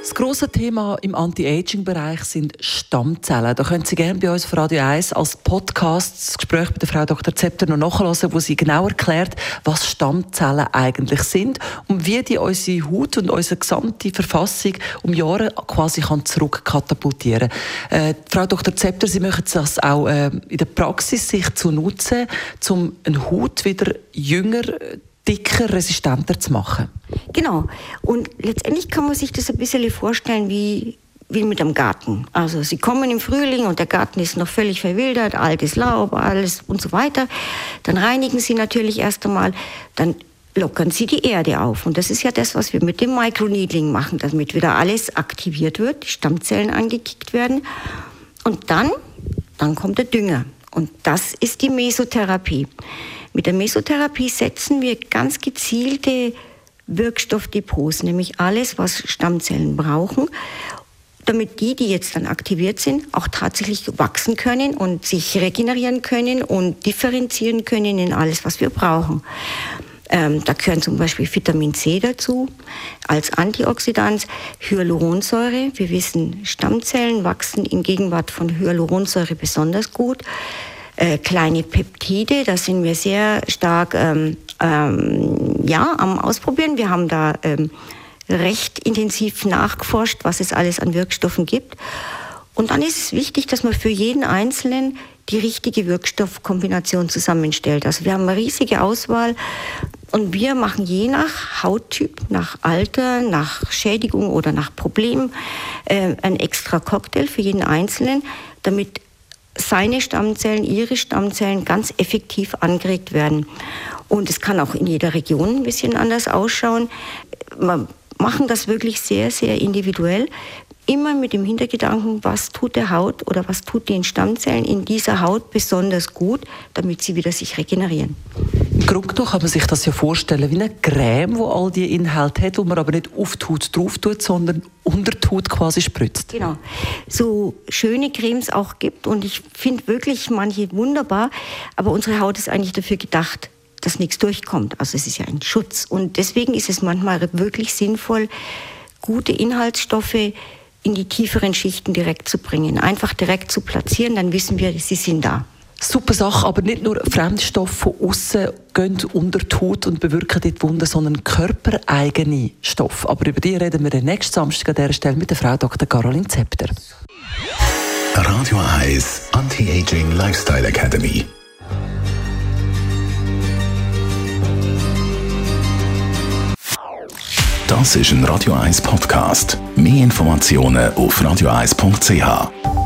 das grosse Thema im Anti-Aging-Bereich sind Stammzellen. Da können Sie gerne bei uns auf Radio 1 als Podcast das Gespräch mit der Frau Dr. Zepter noch nachhören, wo sie genau erklärt, was Stammzellen eigentlich sind und wie die unsere Haut und unsere gesamte Verfassung um Jahre quasi kann zurückkatapultieren kann. Äh, Frau Dr. Zepter, Sie möchten das auch äh, in der Praxis sich zu nutzen, um eine Haut wieder jünger dicker, resistenter zu machen. Genau. Und letztendlich kann man sich das ein bisschen vorstellen wie, wie mit einem Garten. Also sie kommen im Frühling und der Garten ist noch völlig verwildert, altes Laub, alles und so weiter. Dann reinigen sie natürlich erst einmal, dann lockern sie die Erde auf. Und das ist ja das, was wir mit dem Microneedling machen, damit wieder alles aktiviert wird, die Stammzellen angekickt werden. Und dann, dann kommt der Dünger. Und das ist die Mesotherapie. Mit der Mesotherapie setzen wir ganz gezielte Wirkstoffdepots, nämlich alles, was Stammzellen brauchen, damit die, die jetzt dann aktiviert sind, auch tatsächlich wachsen können und sich regenerieren können und differenzieren können in alles, was wir brauchen. Ähm, da gehören zum Beispiel Vitamin C dazu als Antioxidant, Hyaluronsäure. Wir wissen, Stammzellen wachsen in Gegenwart von Hyaluronsäure besonders gut äh, kleine Peptide. Da sind wir sehr stark ähm, ähm, ja, am Ausprobieren. Wir haben da ähm, recht intensiv nachgeforscht, was es alles an Wirkstoffen gibt. Und dann ist es wichtig, dass man für jeden Einzelnen die richtige Wirkstoffkombination zusammenstellt. Also wir haben eine riesige Auswahl und wir machen je nach Hauttyp, nach Alter, nach Schädigung oder nach Problem äh, ein extra Cocktail für jeden Einzelnen, damit seine Stammzellen, ihre Stammzellen ganz effektiv angeregt werden. Und es kann auch in jeder Region ein bisschen anders ausschauen. Wir machen das wirklich sehr, sehr individuell. Immer mit dem Hintergedanken, was tut der Haut oder was tut den Stammzellen in dieser Haut besonders gut, damit sie wieder sich regenerieren. Im Grunde kann man sich das ja vorstellen wie eine Creme, wo all die Inhalte hat, wo man aber nicht auf die Haut drauf tut, sondern unter die Haut quasi spritzt. Genau. So schöne Cremes auch gibt und ich finde wirklich manche wunderbar, aber unsere Haut ist eigentlich dafür gedacht, dass nichts durchkommt. Also es ist ja ein Schutz und deswegen ist es manchmal wirklich sinnvoll, gute Inhaltsstoffe in die tieferen Schichten direkt zu bringen, einfach direkt zu platzieren, dann wissen wir, sie sind da. Super Sache, aber nicht nur Fremdstoffe von außen gehen unter die Haut und bewirken dort Wunden, sondern körpereigene Stoffe. Aber über die reden wir nächsten Samstag an dieser Stelle mit der Frau Dr. Caroline Zepter. Radio 1 Anti-Aging Lifestyle Academy. Das ist ein Radio 1 Podcast. Mehr Informationen auf radio1.ch.